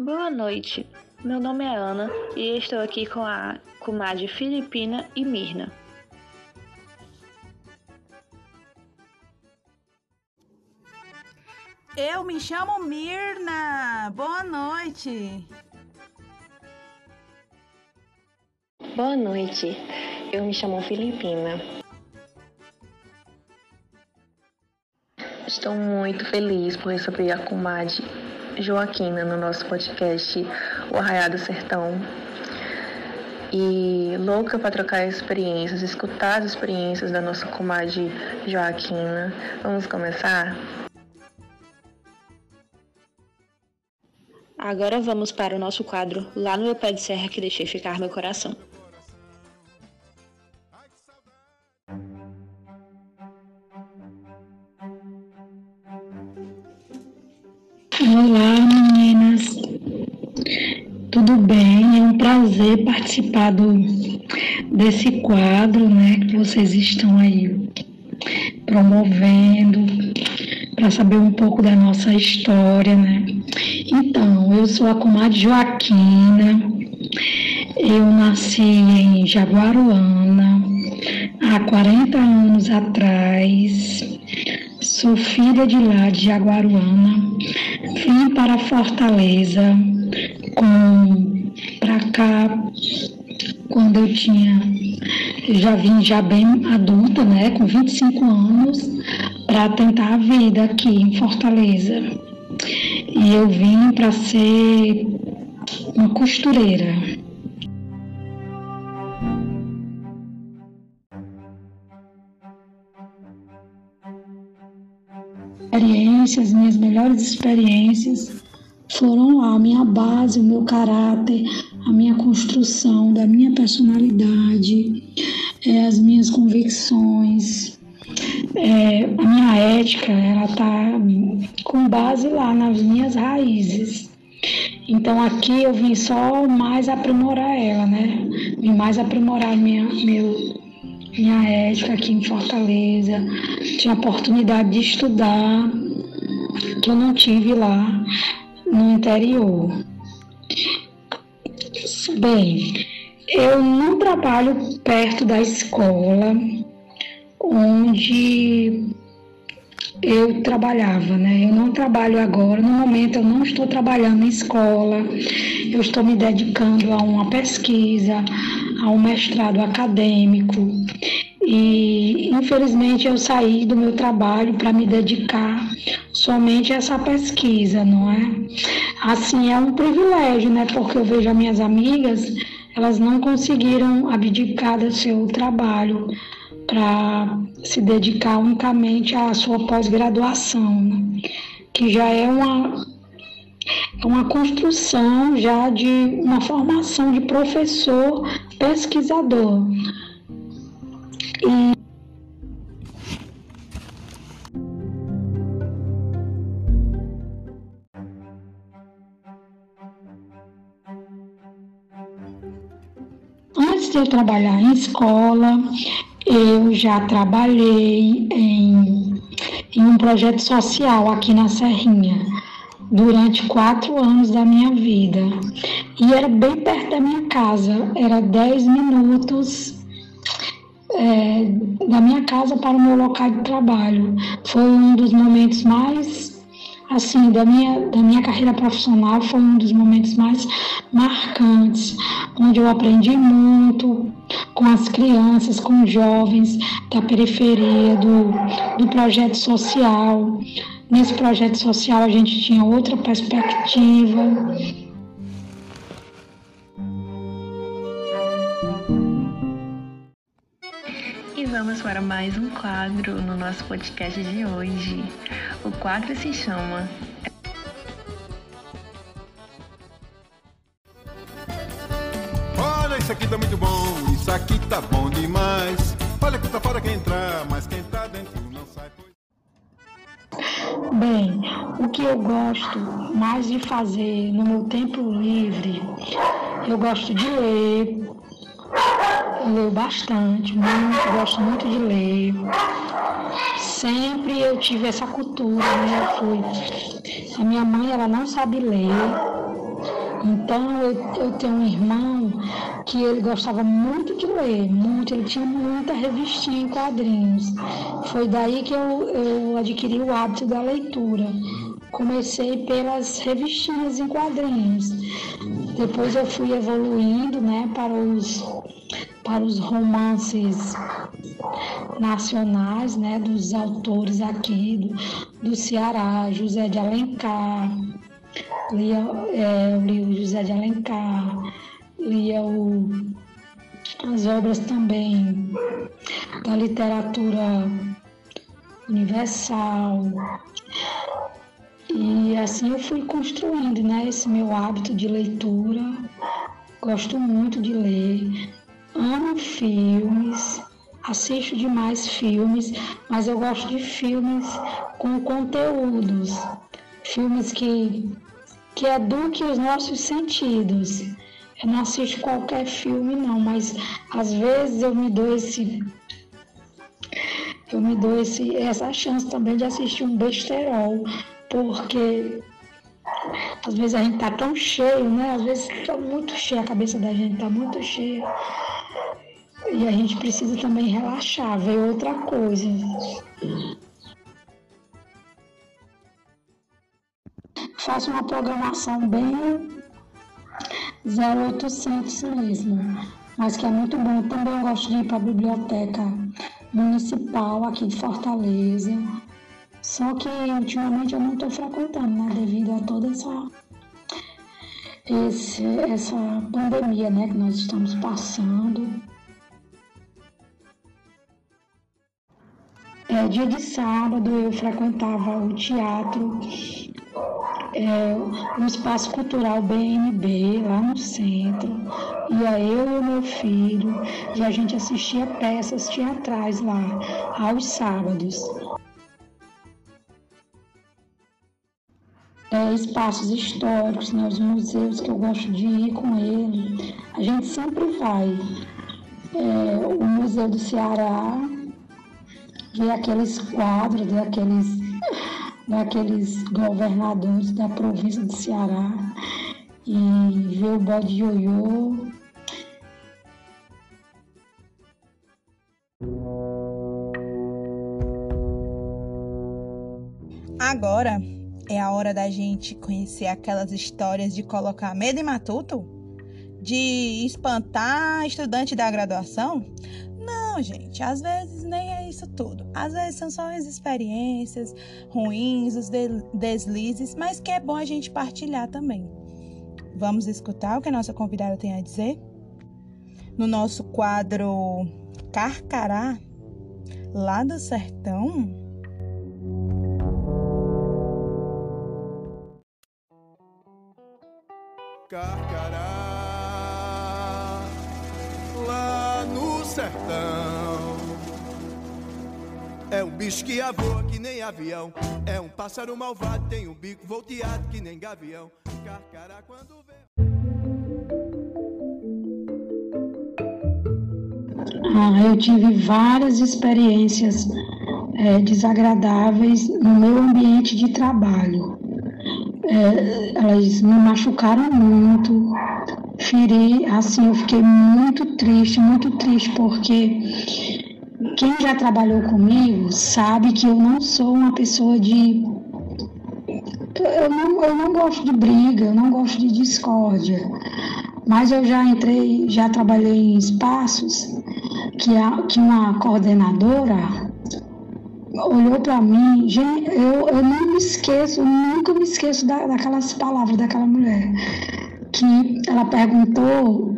Boa noite. Meu nome é Ana e estou aqui com a comadre Filipina e Mirna. Eu me chamo Mirna. Boa noite. Boa noite. Eu me chamo Filipina. Estou muito feliz por receber a comadre Joaquina no nosso podcast O Arraiado Sertão. E louca para trocar experiências, escutar as experiências da nossa comadre Joaquina. Vamos começar? Agora vamos para o nosso quadro Lá no meu pé de serra que deixei ficar meu coração. Participar do, desse quadro, né, que vocês estão aí promovendo para saber um pouco da nossa história, né? Então, eu sou a comadre Joaquina. Eu nasci em Jaguaruana há 40 anos atrás. Sou filha de lá de Jaguaruana. Vim para Fortaleza com para cá quando eu tinha já vim já bem adulta, né, com 25 anos, para tentar a vida aqui em Fortaleza. E eu vim para ser uma costureira. Experiências, minhas melhores experiências foram lá, a minha base, o meu caráter, a minha construção da minha personalidade, é, as minhas convicções, é, a minha ética, ela tá com base lá nas minhas raízes. Então aqui eu vim só mais aprimorar ela, né? Vim mais aprimorar minha, meu, minha ética aqui em Fortaleza. Tinha oportunidade de estudar, que eu não tive lá no interior. Bem, eu não trabalho perto da escola, onde eu trabalhava, né? Eu não trabalho agora, no momento eu não estou trabalhando em escola, eu estou me dedicando a uma pesquisa, a um mestrado acadêmico. E infelizmente eu saí do meu trabalho para me dedicar somente a essa pesquisa, não é? Assim é um privilégio, né? Porque eu vejo as minhas amigas, elas não conseguiram abdicar do seu trabalho para se dedicar unicamente à sua pós-graduação, né? que já é uma, uma construção já de uma formação de professor pesquisador. E Antes de eu trabalhar em escola, eu já trabalhei em, em um projeto social aqui na Serrinha durante quatro anos da minha vida. E era bem perto da minha casa, era dez minutos é, da minha casa para o meu local de trabalho. Foi um dos momentos mais assim, da minha, da minha carreira profissional foi um dos momentos mais marcantes, onde eu aprendi muito com as crianças, com os jovens da periferia, do, do projeto social. Nesse projeto social a gente tinha outra perspectiva. Para mais um quadro no nosso podcast de hoje. O quadro se chama Olha, isso aqui tá muito bom, isso aqui tá bom demais. Olha que tá fora quem entrar, mas quem tá dentro não sai. Bem, o que eu gosto mais de fazer no meu tempo livre, eu gosto de ler, leio bastante, muito, gosto muito de ler. Sempre eu tive essa cultura, né? Eu fui. A minha mãe, ela não sabe ler. Então eu, eu tenho um irmão que ele gostava muito de ler, muito, ele tinha muita revistinha em quadrinhos. Foi daí que eu, eu adquiri o hábito da leitura. Comecei pelas revistinhas em quadrinhos. Depois eu fui evoluindo né, para, os, para os romances nacionais, né, dos autores aqui do, do Ceará, José de Alencar, lia, é, eu li o José de Alencar, lia o, as obras também da literatura universal. E assim eu fui construindo né, esse meu hábito de leitura. Gosto muito de ler, amo filmes, assisto demais filmes, mas eu gosto de filmes com conteúdos, filmes que que eduque os nossos sentidos. Eu não assisto qualquer filme não, mas às vezes eu me dou esse eu me dou esse, essa chance também de assistir um besterol, porque às vezes a gente tá tão cheio, né? Às vezes tá muito cheio, a cabeça da gente tá muito cheia. E a gente precisa também relaxar, ver outra coisa. faço uma programação bem 0800 mesmo, mas que é muito bom. Também gosto de ir para a biblioteca municipal aqui de Fortaleza, só que ultimamente eu não estou frequentando, né, devido a toda essa esse, essa pandemia, né, que nós estamos passando. Dia de sábado eu frequentava o teatro é, um espaço cultural BNB lá no centro. Ia eu e meu filho e a gente assistia peças teatrais lá aos sábados. É, espaços históricos, né, os museus que eu gosto de ir com ele. A gente sempre vai. É, o Museu do Ceará, ver aqueles quadros, ver aqueles daqueles governadores da província de Ceará e ver o bode ioiô. Agora é a hora da gente conhecer aquelas histórias de colocar medo em matuto? De espantar estudante da graduação? Não, gente, às vezes nem é isso tudo. Às vezes são só as experiências ruins, os deslizes, mas que é bom a gente partilhar também. Vamos escutar o que a nossa convidada tem a dizer? No nosso quadro Carcará, lá do sertão. Carcará, sertão. É um bicho que voa que nem avião. É um pássaro malvado, tem um bico volteado que nem gavião. Carcará quando vê. Ah, eu tive várias experiências é, desagradáveis no meu ambiente de trabalho. É, elas me machucaram muito, assim, eu fiquei muito triste, muito triste, porque quem já trabalhou comigo sabe que eu não sou uma pessoa de. Eu não, eu não gosto de briga, eu não gosto de discórdia. Mas eu já entrei, já trabalhei em espaços que, a, que uma coordenadora olhou para mim, eu, eu não me esqueço, nunca me esqueço da, daquelas palavras daquela mulher. Que ela perguntou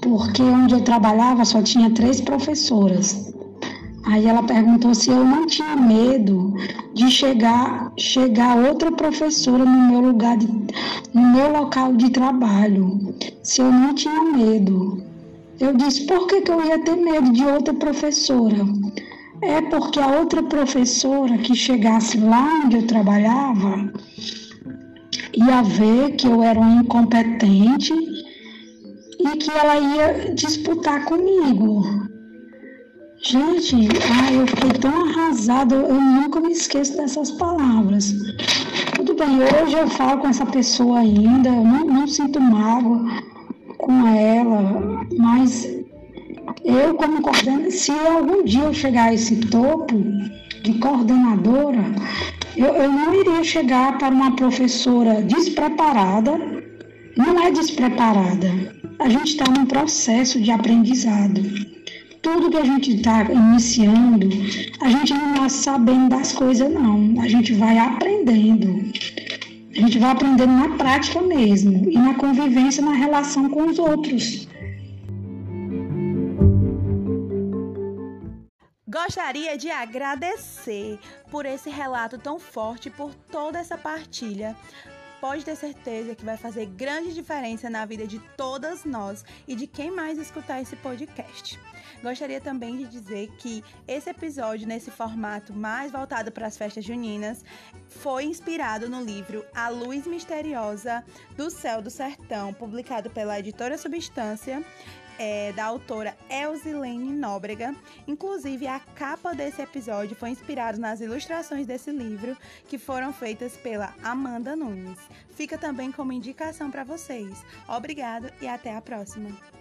porque onde eu trabalhava só tinha três professoras. Aí ela perguntou se eu não tinha medo de chegar, chegar outra professora no meu lugar, de, no meu local de trabalho. Se eu não tinha medo. Eu disse, por que, que eu ia ter medo de outra professora? É porque a outra professora que chegasse lá onde eu trabalhava ia ver que eu era um incompetente e que ela ia disputar comigo. Gente, ai, eu fiquei tão arrasada, eu nunca me esqueço dessas palavras. Tudo bem, hoje eu falo com essa pessoa ainda, não, não sinto mágoa com ela, mas eu como coordenadora, se algum dia eu chegar a esse topo de coordenadora, eu, eu não iria chegar para uma professora despreparada, não é despreparada, a gente está num processo de aprendizado. Tudo que a gente está iniciando, a gente não está sabendo das coisas, não. A gente vai aprendendo. A gente vai aprendendo na prática mesmo e na convivência, na relação com os outros. Gostaria de agradecer por esse relato tão forte, por toda essa partilha. Pode ter certeza que vai fazer grande diferença na vida de todas nós e de quem mais escutar esse podcast. Gostaria também de dizer que esse episódio, nesse formato mais voltado para as festas juninas, foi inspirado no livro A Luz Misteriosa do Céu do Sertão, publicado pela editora Substância. É, da autora Elzilene Nóbrega. Inclusive, a capa desse episódio foi inspirada nas ilustrações desse livro, que foram feitas pela Amanda Nunes. Fica também como indicação para vocês. Obrigado e até a próxima!